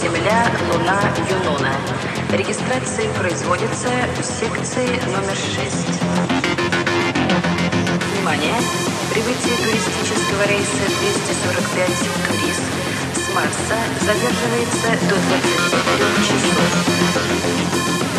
Земля-Луна-Юнона. Регистрация производится в секции номер 6. Внимание! Прибытие туристического рейса 245 «Турист» с Марса задерживается до 24 часов.